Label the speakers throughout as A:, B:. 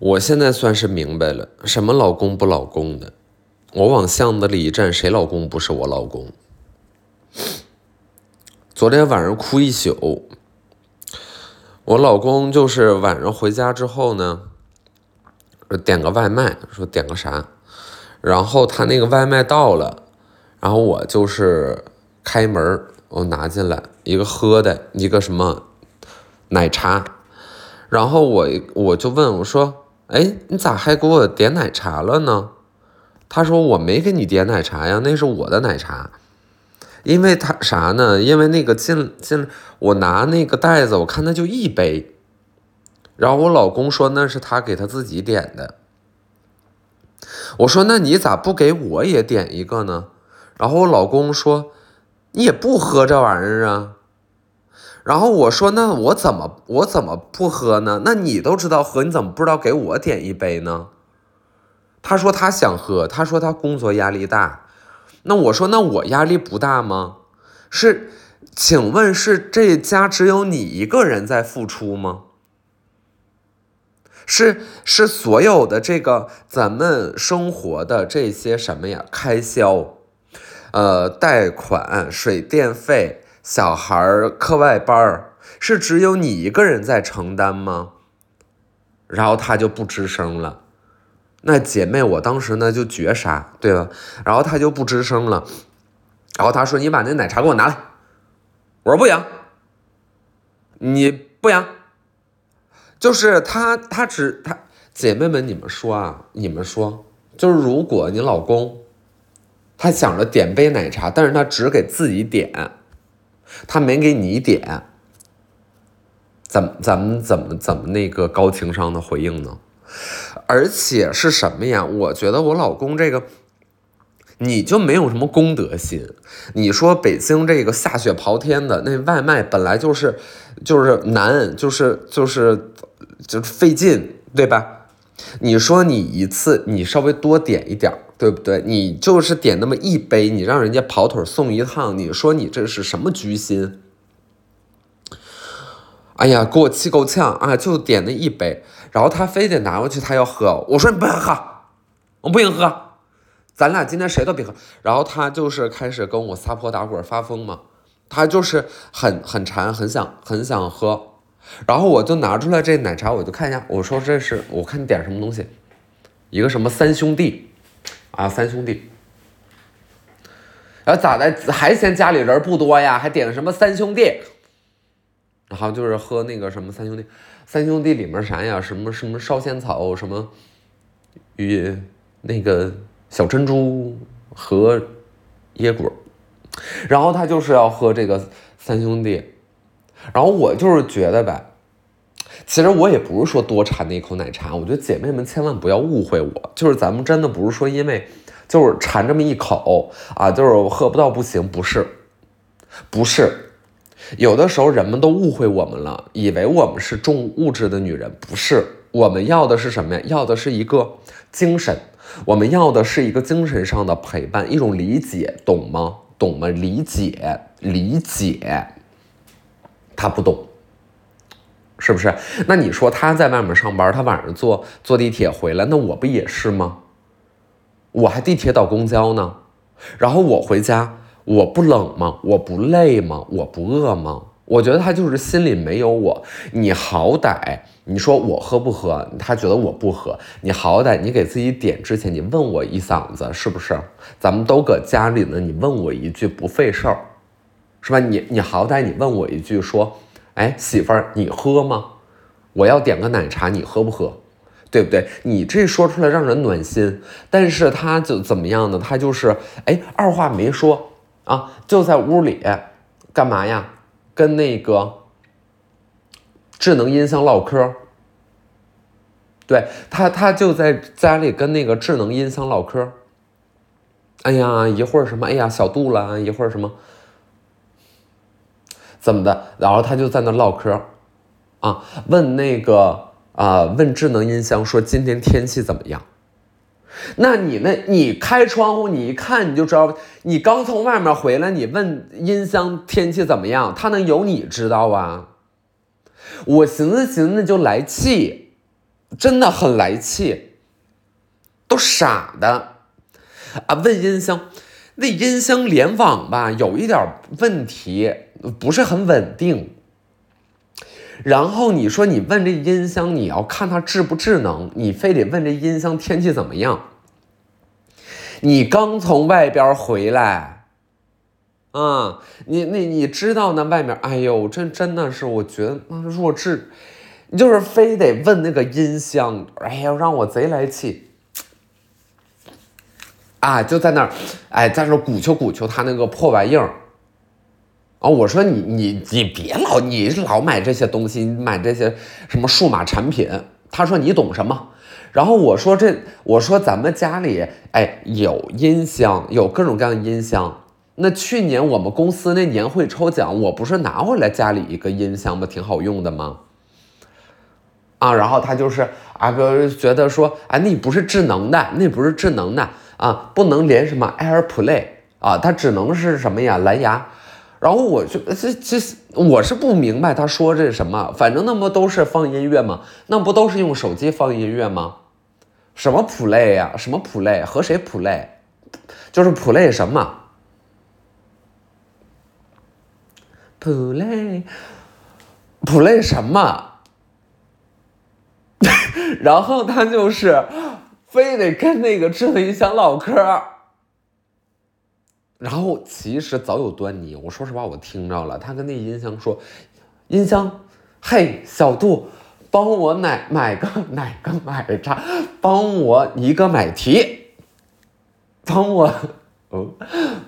A: 我现在算是明白了，什么老公不老公的。我往巷子里一站，谁老公不是我老公？昨天晚上哭一宿。我老公就是晚上回家之后呢，点个外卖，说点个啥，然后他那个外卖到了，然后我就是开门，我拿进来一个喝的，一个什么奶茶，然后我我就问我说。哎，你咋还给我点奶茶了呢？他说我没给你点奶茶呀，那是我的奶茶。因为他啥呢？因为那个进进我拿那个袋子，我看他就一杯。然后我老公说那是他给他自己点的。我说那你咋不给我也点一个呢？然后我老公说你也不喝这玩意儿啊。然后我说：“那我怎么我怎么不喝呢？那你都知道喝，你怎么不知道给我点一杯呢？”他说他想喝，他说他工作压力大。那我说那我压力不大吗？是，请问是这家只有你一个人在付出吗？是是所有的这个咱们生活的这些什么呀？开销，呃，贷款、水电费。小孩课外班是只有你一个人在承担吗？然后他就不吱声了。那姐妹，我当时呢就绝杀，对吧？然后他就不吱声了。然后他说：“你把那奶茶给我拿来。”我说：“不行，你不行。”就是他，他只他姐妹们，你们说啊，你们说，就是如果你老公他想着点杯奶茶，但是他只给自己点。他没给你点，怎咱们怎么怎么那个高情商的回应呢？而且是什么呀？我觉得我老公这个，你就没有什么公德心。你说北京这个下雪刨天的，那外卖本来就是就是难，就是就是就费劲，对吧？你说你一次你稍微多点一点。对不对？你就是点那么一杯，你让人家跑腿送一趟，你说你这是什么居心？哎呀，给我气够呛啊！就点那一杯，然后他非得拿过去，他要喝。我说你不要喝，我不行喝，咱俩今天谁都别喝。然后他就是开始跟我撒泼打滚发疯嘛，他就是很很馋，很想很想喝。然后我就拿出来这奶茶，我就看一下，我说这是我看你点什么东西，一个什么三兄弟。啊，三兄弟，然后咋的？还嫌家里人不多呀？还点什么三兄弟？然后就是喝那个什么三兄弟，三兄弟里面啥呀？什么什么烧仙草，什么与那个小珍珠和椰果，然后他就是要喝这个三兄弟，然后我就是觉得吧。其实我也不是说多馋那一口奶茶，我觉得姐妹们千万不要误会我，就是咱们真的不是说因为就是馋这么一口啊，就是喝不到不行，不是，不是，有的时候人们都误会我们了，以为我们是重物质的女人，不是，我们要的是什么呀？要的是一个精神，我们要的是一个精神上的陪伴，一种理解，懂吗？懂吗？理解，理解，他不懂。是不是？那你说他在外面上班，他晚上坐坐地铁回来，那我不也是吗？我还地铁倒公交呢，然后我回家，我不冷吗？我不累吗？我不饿吗？我觉得他就是心里没有我。你好歹你说我喝不喝？他觉得我不喝。你好歹你给自己点之前，你问我一嗓子，是不是？咱们都搁家里呢，你问我一句不费事儿，是吧？你你好歹你问我一句说。哎，媳妇儿，你喝吗？我要点个奶茶，你喝不喝？对不对？你这说出来让人暖心，但是他就怎么样呢？他就是哎，二话没说啊，就在屋里干嘛呀？跟那个智能音箱唠嗑。对他，他就在家里跟那个智能音箱唠嗑。哎呀，一会儿什么？哎呀，小度了，一会儿什么？怎么的？然后他就在那唠嗑，啊，问那个啊，问智能音箱说今天天气怎么样？那你那，你开窗户，你一看你就知道，你刚从外面回来，你问音箱天气怎么样，他能有你知道啊？我寻思寻思就来气，真的很来气，都傻的啊！问音箱，那音箱联网吧有一点问题，不是很稳定。然后你说你问这音箱，你要看它智不智能，你非得问这音箱天气怎么样。你刚从外边回来，啊，你你你知道那外面，哎呦，这真的是我觉得那弱智，就是非得问那个音箱，哎呀，让我贼来气，啊，就在那儿，哎，在那鼓秋鼓秋他那个破玩意儿。啊，我说你你你别老你老买这些东西，买这些什么数码产品。他说你懂什么？然后我说这我说咱们家里哎有音箱，有各种各样的音箱。那去年我们公司那年会抽奖，我不是拿回来家里一个音箱吗？挺好用的吗？啊，然后他就是啊，觉得说啊，那不是智能的，那不是智能的啊，不能连什么 AirPlay 啊，它只能是什么呀，蓝牙。然后我就这这我是不明白他说这是什么，反正那不都是放音乐吗？那不都是用手机放音乐吗？什么 play 呀？什么 play 和谁 play？就是 play 什么？play play 什么？然后他就是非得跟那个智能音箱唠嗑。然后其实早有端倪，我说实话，我听着了，他跟那音箱说：“音箱，嘿，小杜，帮我奶买个买个奶茶，帮我一个买提，帮我，嗯，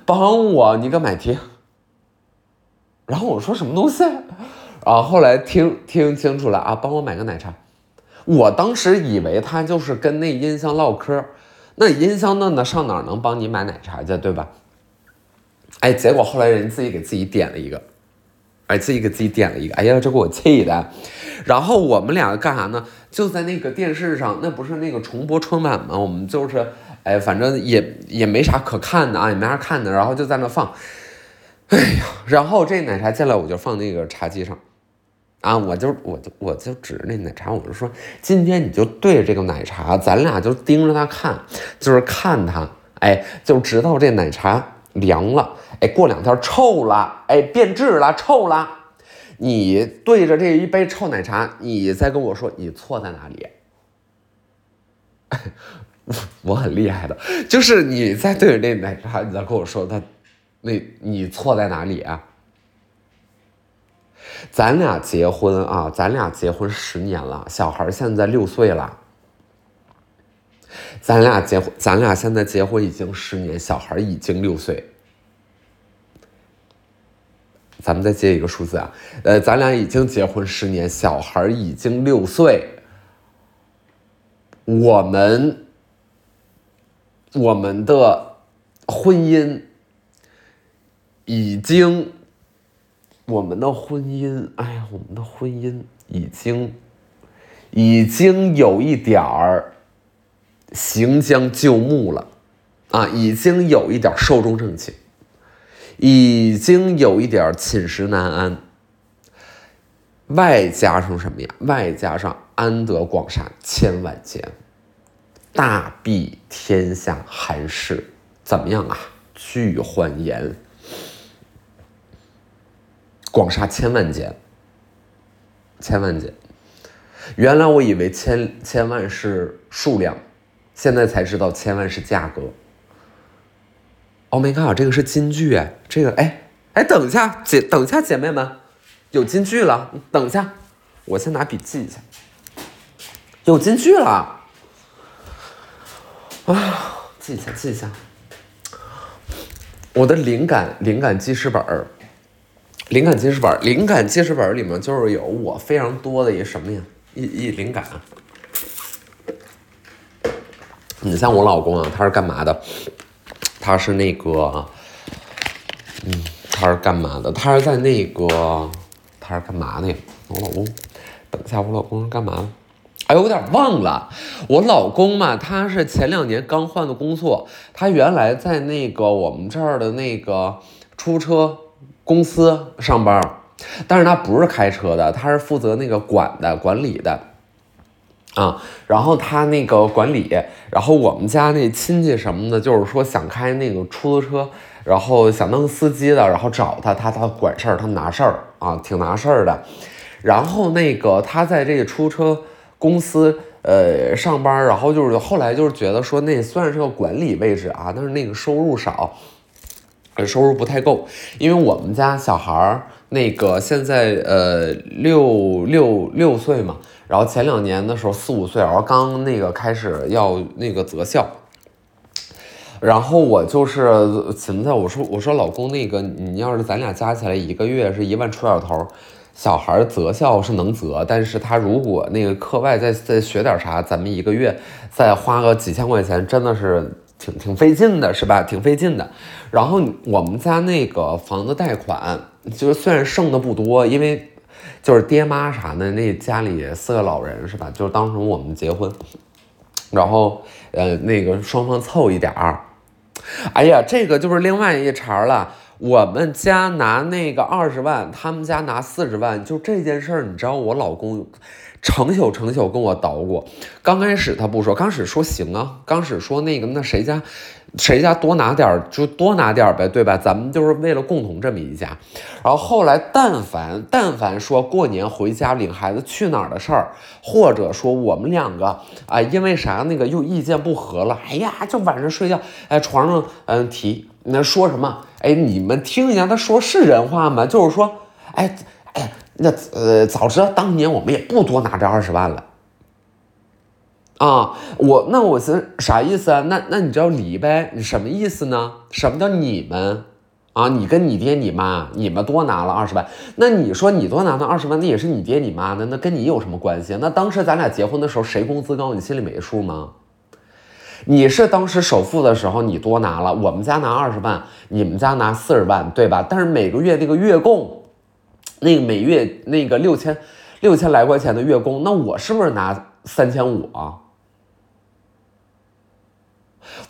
A: 帮我一个买提。”然后我说什么东西？然后后来听听清楚了啊，帮我买个奶茶。我当时以为他就是跟那音箱唠嗑，那音箱那那上哪能帮你买奶茶去，对吧？哎，结果后来人自己给自己点了一个，哎，自己给自己点了一个，哎呀，这给我气的。然后我们两个干啥呢？就在那个电视上，那不是那个重播春晚吗？我们就是，哎，反正也也没啥可看的啊，也没啥看的，然后就在那放。哎呀，然后这奶茶进来，我就放那个茶几上，啊，我就我就我就指着那奶茶，我就说，今天你就对着这个奶茶，咱俩就盯着它看，就是看它，哎，就直到这奶茶。凉了，哎，过两天臭了，哎，变质了，臭了。你对着这一杯臭奶茶，你再跟我说你错在哪里？我很厉害的，就是你在对着那奶茶，你再跟我说他，那你错在哪里啊？咱俩结婚啊，咱俩结婚十年了，小孩现在六岁了。咱俩结婚，咱俩现在结婚已经十年，小孩已经六岁。咱们再接一个数字啊，呃，咱俩已经结婚十年，小孩已经六岁。我们，我们的婚姻已经，我们的婚姻，哎呀，我们的婚姻已经，已经有一点儿。行将就木了，啊，已经有一点寿终正寝，已经有一点寝食难安。外加上什么呀？外加上安得广厦千万间，大庇天下寒士，怎么样啊？俱欢颜。广厦千万间，千万间。原来我以为千千万是数量。现在才知道千万是价格。Oh my god，这个是金句哎，这个哎哎，等一下姐，等一下姐妹们，有金句了，等一下，我先拿笔记一下，有金句了，啊，记一下记一下，我的灵感灵感记事本儿，灵感记事本，灵感记事本里面就是有我非常多的一什么呀，一一灵感。你像我老公啊，他是干嘛的？他是那个，嗯，他是干嘛的？他是在那个，他是干嘛的呀？我老公，等一下，我老公是干嘛的？哎，有点忘了。我老公嘛，他是前两年刚换的工作，他原来在那个我们这儿的那个出租车公司上班，但是他不是开车的，他是负责那个管的、管理的。啊，然后他那个管理，然后我们家那亲戚什么的，就是说想开那个出租车，然后想弄司机的，然后找他，他他管事儿，他拿事儿啊，挺拿事儿的。然后那个他在这个出租车公司呃上班，然后就是后来就是觉得说那虽然是个管理位置啊，但是那个收入少，收入不太够，因为我们家小孩儿那个现在呃六六六岁嘛。然后前两年的时候四五岁，然后刚那个开始要那个择校，然后我就是寻思，我说我说老公那个你要是咱俩加起来一个月是一万出点头，小孩择校是能择，但是他如果那个课外再再学点啥，咱们一个月再花个几千块钱，真的是挺挺费劲的，是吧？挺费劲的。然后我们家那个房子贷款就是虽然剩的不多，因为。就是爹妈啥的，那家里四个老人是吧？就是当时我们结婚，然后呃那个双方凑一点儿。哎呀，这个就是另外一茬了。我们家拿那个二十万，他们家拿四十万，就这件事儿，你知道我老公成宿成宿跟我捣鼓。刚开始他不说，刚开始说行啊，刚开始说那个那谁家。谁家多拿点儿就多拿点儿呗，对吧？咱们就是为了共同这么一家。然后后来，但凡但凡说过年回家领孩子去哪儿的事儿，或者说我们两个啊，因为啥那个又意见不合了，哎呀，就晚上睡觉，哎，床上嗯提那说什么？哎，你们听一下，他说是人话吗？就是说，哎哎，那呃，早知道当年我们也不多拿这二十万了。啊，我那我是啥意思啊？那那你知道离呗？你什么意思呢？什么叫你们？啊，你跟你爹你妈，你们多拿了二十万，那你说你多拿那二十万，那也是你爹你妈的，那跟你有什么关系？那当时咱俩结婚的时候，谁工资高，你心里没数吗？你是当时首付的时候你多拿了，我们家拿二十万，你们家拿四十万，对吧？但是每个月那个月供，那个每月那个六千六千来块钱的月供，那我是不是拿三千五啊？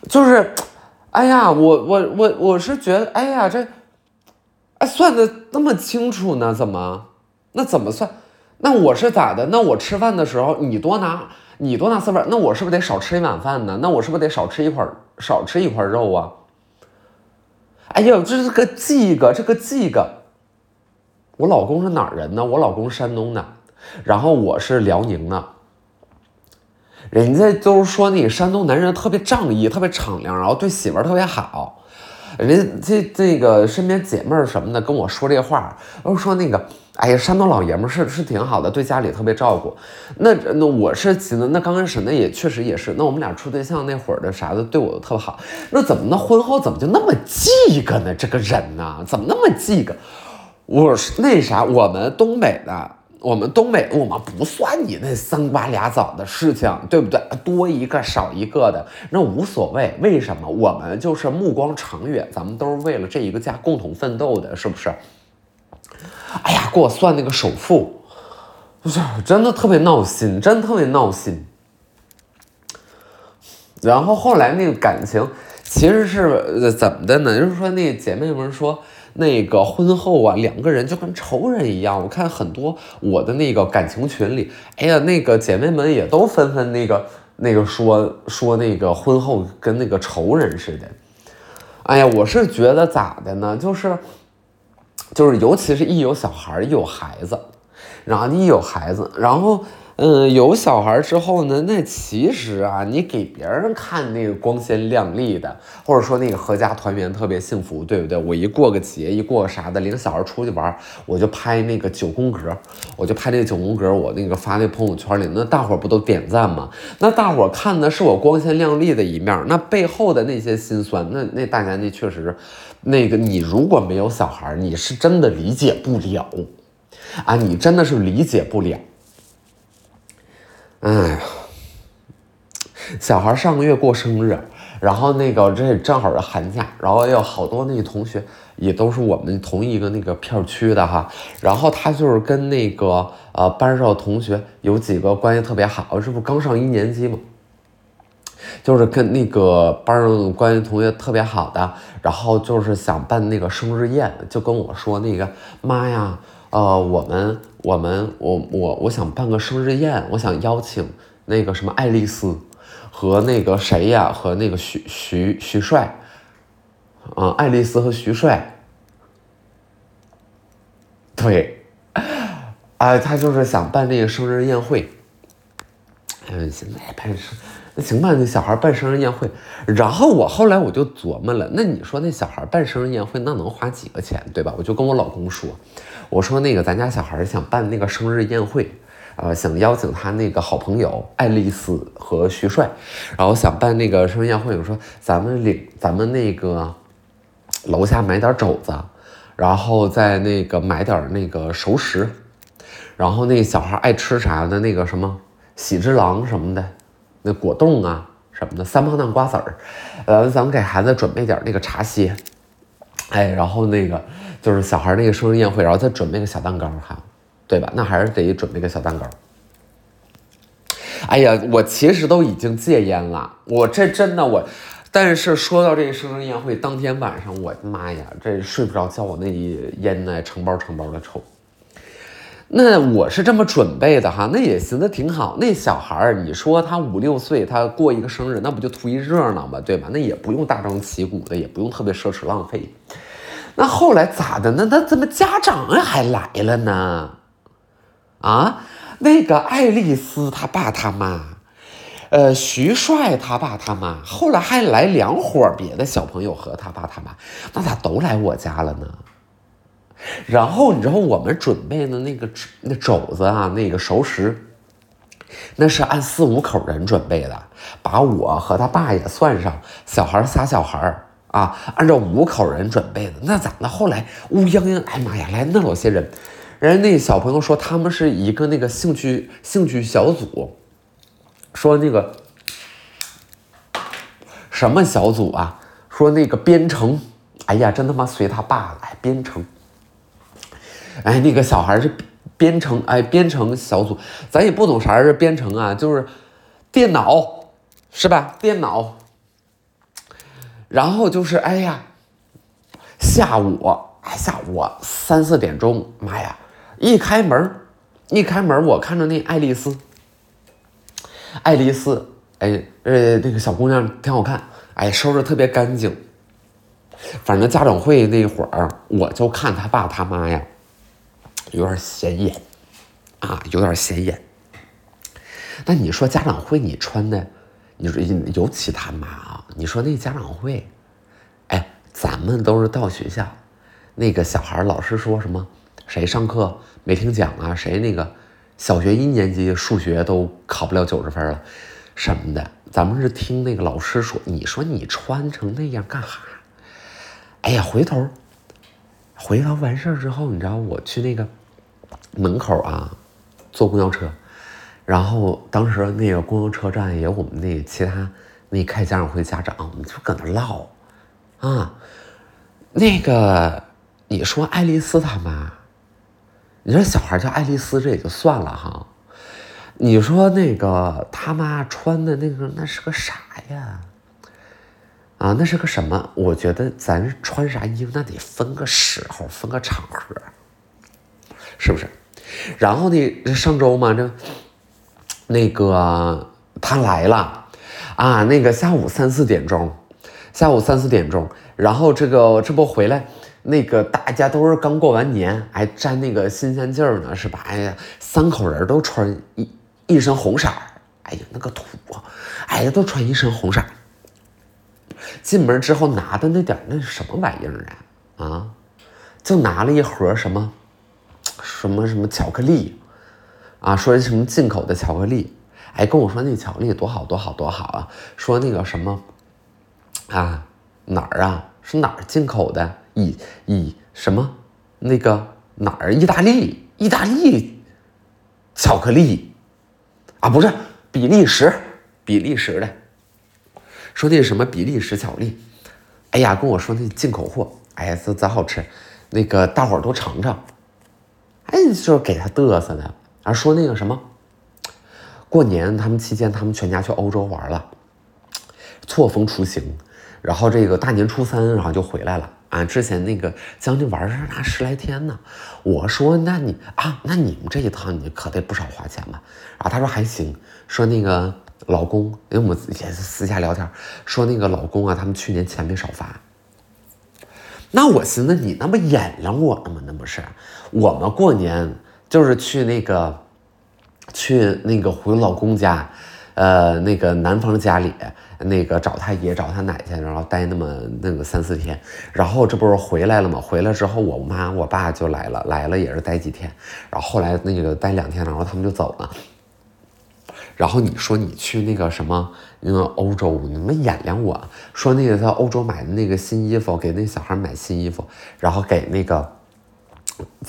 A: 就是，哎呀，我我我我是觉得，哎呀，这，哎，算的那么清楚呢？怎么？那怎么算？那我是咋的？那我吃饭的时候，你多拿，你多拿四份，那我是不是得少吃一碗饭呢？那我是不是得少吃一块少吃一块肉啊？哎呦，这是个这个，这个这个，我老公是哪儿人呢？我老公山东的，然后我是辽宁的。人家都说那个山东男人特别仗义，特别敞亮，然后对媳妇儿特别好。人家这这个身边姐妹儿什么的跟我说这话，都说那个，哎呀，山东老爷们儿是是挺好的，对家里特别照顾。那那我是觉得，那刚开始那也确实也是。那我们俩处对象那会儿的啥的，对我都特别好。那怎么那婚后怎么就那么记个呢？这个人呢，怎么那么记个？我是那啥，我们东北的。我们东北，我们不算你那三瓜俩枣的事情，对不对？多一个少一个的那无所谓。为什么？我们就是目光长远，咱们都是为了这一个家共同奋斗的，是不是？哎呀，给我算那个首付，不是真的特别闹心，真特别闹心。然后后来那个感情其实是怎么的呢？就是说那姐妹们说。那个婚后啊，两个人就跟仇人一样。我看很多我的那个感情群里，哎呀，那个姐妹们也都纷纷那个那个说说那个婚后跟那个仇人似的。哎呀，我是觉得咋的呢？就是就是，尤其是一有小孩一有孩子，然后一有孩子，然后。嗯，有小孩之后呢，那其实啊，你给别人看那个光鲜亮丽的，或者说那个阖家团圆特别幸福，对不对？我一过个节，一过个啥的，领小孩出去玩，我就拍那个九宫格，我就拍那个九宫格，我那个发那朋友圈里，那大伙不都点赞吗？那大伙看的是我光鲜亮丽的一面，那背后的那些心酸，那那大家那确实，那个你如果没有小孩，你是真的理解不了啊，你真的是理解不了。哎呀，小孩上个月过生日，然后那个这正好是寒假，然后有好多那同学也都是我们同一个那个片区的哈，然后他就是跟那个呃班上的同学有几个关系特别好，这不刚上一年级嘛，就是跟那个班上关系同学特别好的，然后就是想办那个生日宴，就跟我说那个妈呀。呃，我们我们我我我想办个生日宴，我想邀请那个什么爱丽丝和那个谁呀，和那个徐徐徐帅，嗯，爱丽丝和徐帅，对，哎，他就是想办那个生日宴会，嗯，现在办生。那行吧，那小孩办生日宴会，然后我后来我就琢磨了，那你说那小孩办生日宴会，那能花几个钱，对吧？我就跟我老公说，我说那个咱家小孩想办那个生日宴会，呃，想邀请他那个好朋友爱丽丝和徐帅，然后想办那个生日宴会，我说咱们领咱们那个楼下买点肘子，然后再那个买点那个熟食，然后那小孩爱吃啥的，那个什么喜之郎什么的。那果冻啊什么的，三胖蛋瓜子儿，呃，咱们给孩子准备点那个茶歇，哎，然后那个就是小孩那个生日宴会，然后再准备个小蛋糕哈，对吧？那还是得准备个小蛋糕。哎呀，我其实都已经戒烟了，我这真的我，但是说到这个生日宴会当天晚上，我的妈呀，这睡不着觉，我那一烟呢成包成包的抽。那我是这么准备的哈，那也行，那挺好。那小孩儿，你说他五六岁，他过一个生日，那不就图一热闹嘛，对吧？那也不用大张旗鼓的，也不用特别奢侈浪费。那后来咋的？那那怎么家长还来了呢？啊，那个爱丽丝他爸他妈，呃，徐帅他爸他妈，后来还来两伙别的小朋友和他爸他妈，那咋都来我家了呢？然后你知道我们准备的那个那肘子啊，那个熟食，那是按四五口人准备的，把我和他爸也算上，小孩仨小孩啊，按照五口人准备的。那咋的？后来乌泱泱，哎妈呀，来那老些人，人家那小朋友说他们是一个那个兴趣兴趣小组，说那个什么小组啊？说那个编程，哎呀，真他妈随他爸来编程。哎，那个小孩是编程，哎，编程小组，咱也不懂啥是编程啊，就是电脑，是吧？电脑。然后就是，哎呀，下午，哎，下午三四点钟，妈呀，一开门，一开门，我看着那爱丽丝，爱丽丝，哎，呃，那个小姑娘挺好看，哎，收拾特别干净。反正家长会那会儿，我就看他爸他妈呀。有点显眼，啊，有点显眼。那你说家长会你穿的，你说尤其他妈啊，你说那家长会，哎，咱们都是到学校，那个小孩老师说什么，谁上课没听讲啊？谁那个小学一年级数学都考不了九十分了，什么的，咱们是听那个老师说。你说你穿成那样干哈？哎呀，回头，回头完事儿之后，你知道我去那个。门口啊，坐公交车，然后当时那个公交车站也有我们那其他那开家长会家长，我们就搁那唠，啊，那个你说爱丽丝他妈，你说小孩叫爱丽丝这也就算了哈，你说那个他妈穿的那个那是个啥呀？啊，那是个什么？我觉得咱穿啥衣服那得分个时候，分个场合，是不是？然后呢？上周嘛，这那个他来了啊，那个下午三四点钟，下午三四点钟，然后这个这不回来，那个大家都是刚过完年，还沾那个新鲜劲儿呢，是吧？哎呀，三口人都穿一一身红色哎呀，那个土，哎呀，都穿一身红色进门之后拿的那点那是什么玩意儿啊？啊，就拿了一盒什么？什么什么巧克力，啊，说什么进口的巧克力，哎，跟我说那巧克力多好多好多好啊，说那个什么，啊，哪儿啊？是哪儿进口的？以以什么？那个哪儿？意大利？意大利巧克力啊？不是比利时，比利时的。说那什么比利时巧克力？哎呀，跟我说那进口货，哎呀，这咋好吃？那个大伙儿都尝尝。哎，就是给他嘚瑟的，啊，说那个什么，过年他们期间，他们全家去欧洲玩了，错峰出行，然后这个大年初三，然后就回来了，啊，之前那个将近玩上那十来天呢。我说那你啊，那你们这一趟你可得不少花钱吧？然后他说还行，说那个老公，因为我们也是私下聊天，说那个老公啊，他们去年钱没少发。那我寻思你那不演了我了吗？那不是，我们过年就是去那个，去那个回老公家，呃，那个男方家里，那个找他爷找他奶去，然后待那么那个三四天，然后这不是回来了吗？回来之后，我妈我爸就来了，来了也是待几天，然后后来那个待两天，然后他们就走了。然后你说你去那个什么那个欧洲，你们演演我说那个在欧洲买的那个新衣服，给那小孩买新衣服，然后给那个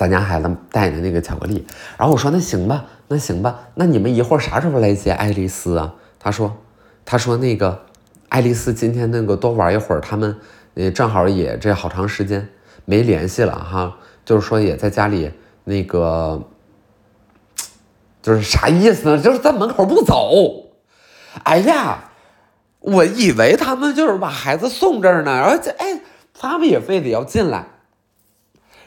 A: 咱家孩子带的那个巧克力。然后我说那行吧，那行吧，那你们一会儿啥时候来接爱丽丝啊？他说，他说那个爱丽丝今天那个多玩一会儿，他们呃正好也这好长时间没联系了哈，就是说也在家里那个。就是啥意思呢？就是在门口不走。哎呀，我以为他们就是把孩子送这儿呢，然后这哎，他们也非得要进来。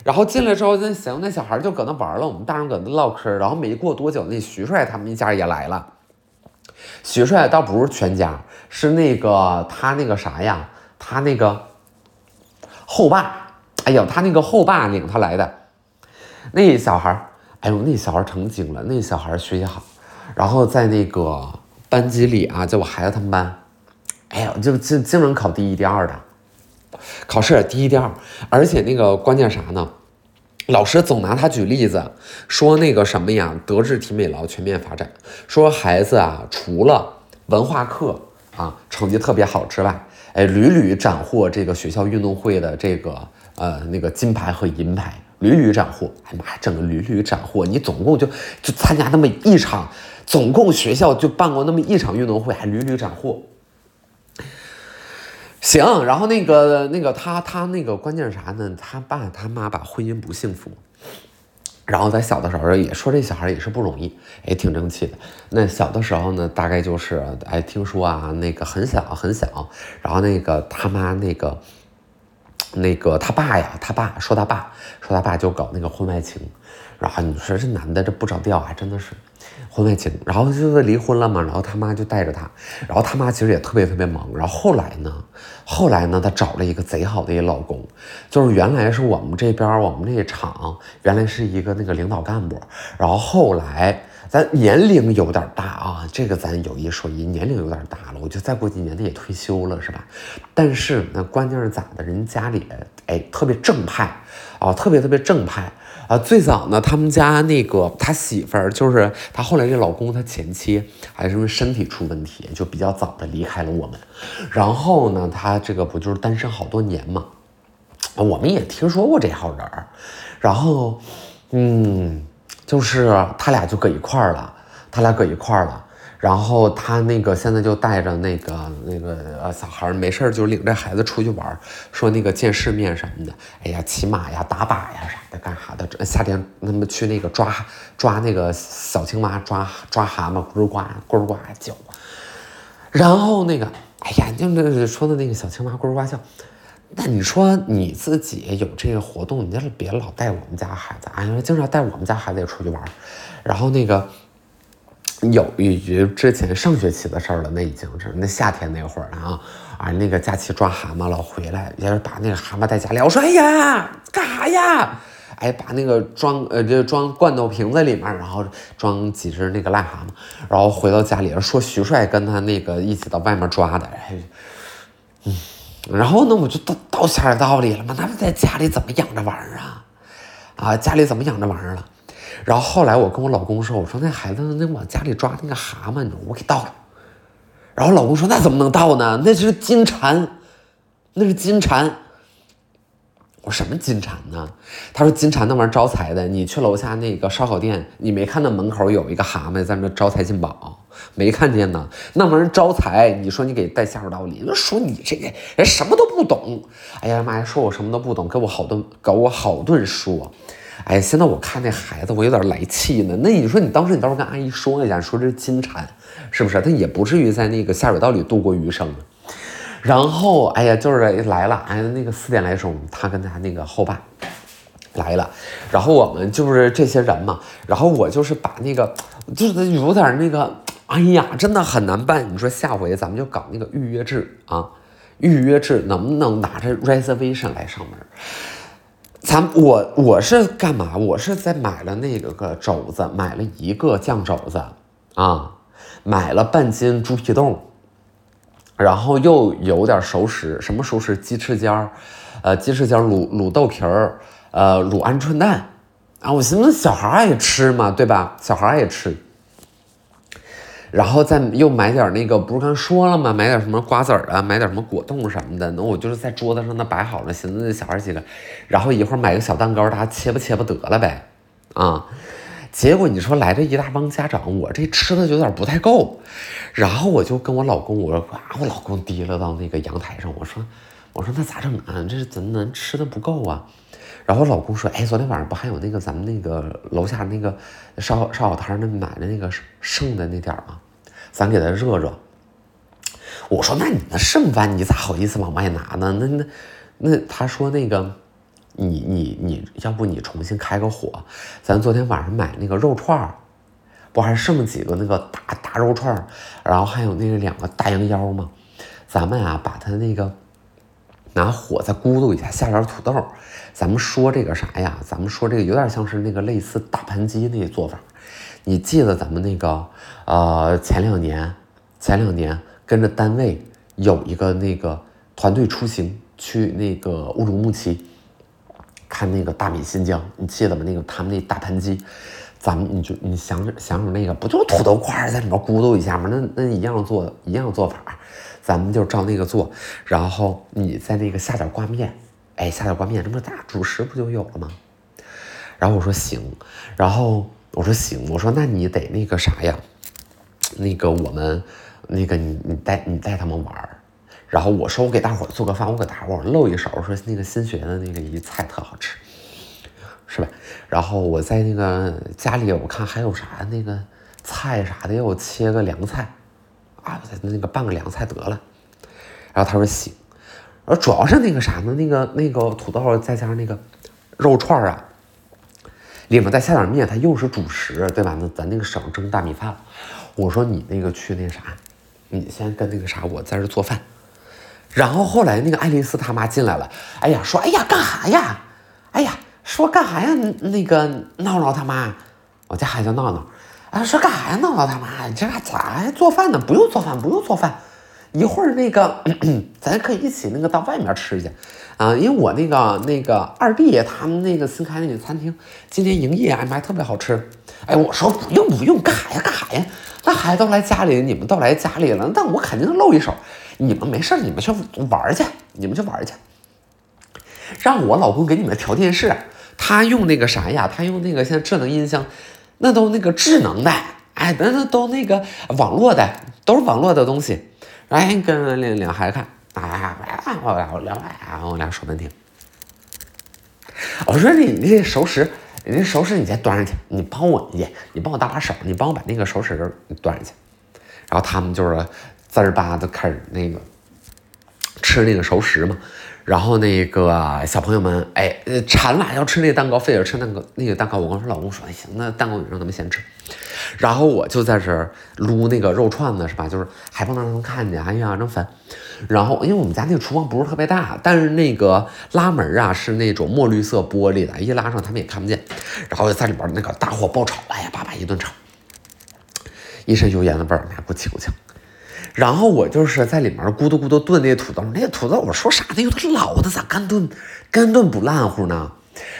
A: 然后进来之后，那行，那小孩就搁那玩了，我们大人搁那唠嗑。然后没过多久，那徐帅他们一家也来了。徐帅倒不是全家，是那个他那个啥呀，他那个后爸。哎呦，他那个后爸领他来的，那小孩。哎呦，那小孩成精了，那小孩学习好，然后在那个班级里啊，就我孩子他们班，哎呀，就经经常考第一、第二的，考试第一、第二，而且那个关键啥呢？老师总拿他举例子，说那个什么呀，德智体美劳全面发展，说孩子啊，除了文化课啊成绩特别好之外，哎，屡屡斩获这个学校运动会的这个呃那个金牌和银牌。屡屡斩获，哎妈呀，整个屡屡斩获！你总共就就参加那么一场，总共学校就办过那么一场运动会，还屡屡斩获。行，然后那个那个他他那个关键是啥呢？他爸他妈吧婚姻不幸福，然后在小的时候也说这小孩也是不容易，也挺争气的。那小的时候呢，大概就是哎听说啊，那个很小很小，然后那个他妈那个。那个他爸呀，他爸说他爸说他爸就搞那个婚外情，然后你说这男的这不着调啊，真的是婚外情，然后就是离婚了嘛，然后他妈就带着他，然后他妈其实也特别特别忙，然后后来呢，后来呢，她找了一个贼好的一老公，就是原来是我们这边我们那厂原来是一个那个领导干部，然后后来。咱年龄有点大啊，这个咱有一说一，年龄有点大了，我就再过几年他也退休了，是吧？但是那关键是咋的？人家里哎特别正派啊，特别特别正派啊。最早呢，他们家那个他媳妇儿就是他后来这老公他前妻，还是因为身体出问题，就比较早的离开了我们。然后呢，他这个不就是单身好多年嘛？我们也听说过这号人儿。然后，嗯。就是他俩就搁一块儿了，他俩搁一块儿了，然后他那个现在就带着那个那个呃小孩儿没事儿就领着孩子出去玩儿，说那个见世面什么的，哎呀骑马呀打靶呀啥的干啥的，夏天他们去那个抓抓那个小青蛙抓抓蛤蟆呱呱呱呱叫，然后那个哎呀就那说的那个小青蛙呱呱叫。那你说你自己有这个活动，你就别老带我们家孩子啊，因为经常带我们家孩子也出去玩然后那个有一局之前上学期的事儿了，那已经是那夏天那会儿了啊啊，那个假期抓蛤蟆了，回来也是把那个蛤蟆带家里。我说哎呀，干啥呀？哎，把那个装呃就装罐头瓶子里面，然后装几只那个癞蛤蟆，然后回到家里说徐帅跟他那个一起到外面抓的，嗯。然后呢，我就到到下水道里了嘛，那不在家里怎么养这玩儿啊？啊，家里怎么养这玩儿了？然后后来我跟我老公说，我说那孩子那往家里抓那个蛤蟆，你说我给倒了。然后老公说那怎么能倒呢？那是金蝉，那是金蝉。我说什么金蝉呢？他说金蝉那玩意儿招财的，你去楼下那个烧烤店，你没看到门口有一个蛤蟆在那招财进宝？没看见呢？那玩意儿招财，你说你给带下水道里，那说你这个人什么都不懂。哎呀妈呀，说我什么都不懂，给我好顿，给我好顿说。哎，现在我看那孩子，我有点来气呢。那你说你当时你倒是跟阿姨说一下，说这是金蝉，是不是？他也不至于在那个下水道里度过余生。然后哎呀，就是来了，哎，那个四点来钟，他跟他那个后爸来了，然后我们就是这些人嘛，然后我就是把那个就是有点那个，哎呀，真的很难办。你说下回咱们就搞那个预约制啊，预约制能不能拿着 reservation 来上门？咱我我是干嘛？我是在买了那个个肘子，买了一个酱肘子啊，买了半斤猪皮冻。然后又有点熟食，什么熟食？鸡翅尖儿，呃，鸡翅尖卤卤豆皮儿，呃，卤鹌鹑蛋，啊，我寻思小孩爱吃嘛，对吧？小孩爱吃。然后再又买点那个，不是刚说了吗？买点什么瓜子儿啊，买点什么果冻什么的。那我就是在桌子上那摆好了，寻思那小孩几个，然后一会儿买个小蛋糕，大家切吧切吧得了呗，啊。结果你说来这一大帮家长，我这吃的有点不太够，然后我就跟我老公我说啊，我老公提了到那个阳台上，我说我说那咋整啊？这是怎么能吃的不够啊。然后我老公说，哎，昨天晚上不还有那个咱们那个楼下那个烧烧烤摊那买的那个剩的那点吗？咱给他热热。我说那你那剩饭你咋好意思往外拿呢？那那那他说那个。你你你要不你重新开个火，咱昨天晚上买那个肉串儿，不还剩几个那个大大肉串儿，然后还有那个两个大羊腰吗？咱们啊把它那个拿火再咕嘟一下，下点土豆，咱们说这个啥呀？咱们说这个有点像是那个类似大盘鸡那做法。你记得咱们那个呃前两年前两年跟着单位有一个那个团队出行去那个乌鲁木齐。看那个大米新疆，你记得吗？那个他们那大盘鸡，咱们你就你想想想那个，不就土豆块在里面咕嘟一下吗？那那一样做一样做法，咱们就照那个做，然后你在那个下点挂面，哎，下点挂面，这不大主食不就有了吗？然后我说行，然后我说行，我说那你得那个啥呀，那个我们那个你你带你带他们玩儿。然后我说我给大伙做个饭，我给大伙露一手，说那个新学的那个一菜特好吃，是吧？然后我在那个家里，我看还有啥那个菜啥的，我切个凉菜，啊，那个拌个凉菜得了。然后他说行，而主要是那个啥呢？那个那个土豆再加上那个肉串啊，里面再下点面，它又是主食，对吧？那咱那个省蒸大米饭。我说你那个去那啥，你先跟那个啥，我在这做饭。然后后来那个爱丽丝他妈进来了，哎呀，说哎呀干哈呀？哎呀，说干哈呀？那个闹闹他妈，我家孩子叫闹闹，啊，说干哈呀？闹闹他妈，你这咋还做饭呢？不用做饭，不用做饭，一会儿那个 咱可以一起那个到外面吃去，啊，因为我那个那个二弟他们那个新开那个餐厅今天营业，哎妈特别好吃。哎，我说不用不用，干哈呀干哈呀？那孩子都来家里，你们都来家里了，那我肯定露一手。你们没事你们去玩去，你们去玩去。让我老公给你们调电视，他用那个啥呀？他用那个像智能音箱，那都那个智能的，哎，那那都那个网络的，都是网络的东西。哎，跟两两孩子看，我俩我俩我俩说半天。我说你那熟食，你这熟食你再端上去，你帮我你你帮我搭把手，你帮我把那个熟食端上去。然后他们就是。滋吧的开始那个吃那个熟食嘛，然后那个小朋友们哎馋了要吃那蛋糕，非得吃那个那个蛋糕。我跟我老公说，行，那蛋糕你让他们先吃。然后我就在这儿撸那个肉串子是吧？就是还不能让他们看见，哎呀，真烦。然后因为我们家那个厨房不是特别大，但是那个拉门啊是那种墨绿色玻璃的，一拉上他们也看不见。然后在里边那个大火爆炒，哎呀，叭叭一顿炒，一身油烟的味儿，那够气够呛。然后我就是在里面咕嘟咕嘟炖那个土豆，那个土豆我说啥呢？有点老的，咋干炖干炖不烂乎呢？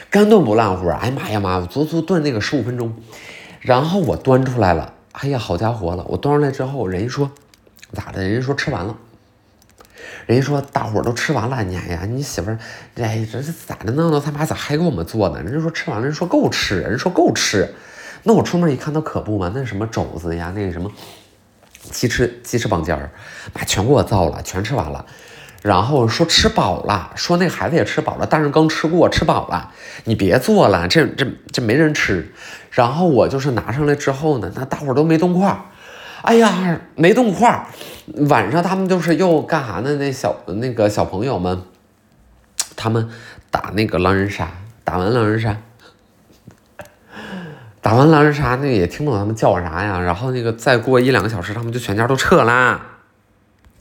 A: 干炖不烂乎！哎呀妈呀妈，足足炖那个十五分钟。然后我端出来了，哎呀好家伙了！我端出来之后，人家说咋的？人家说吃完了。人家说大伙都吃完了，你哎呀你媳妇儿哎这是咋的？弄的他妈咋还给我们做呢？人家说吃完了，人说够吃，人说够吃。那我出门一看，那可不嘛，那什么肘子呀，那个什么。鸡翅鸡翅膀尖儿，妈全给我造了，全吃完了。然后说吃饱了，说那孩子也吃饱了，大人刚吃过，吃饱了，你别做了，这这这没人吃。然后我就是拿上来之后呢，那大伙都没动筷儿，哎呀，没动筷儿。晚上他们就是又干啥呢？那小那个小朋友们，他们打那个狼人杀，打完狼人杀，打完狼人杀，那个也听不懂他们叫啥呀。然后那个再过一两个小时，他们就全家都撤啦。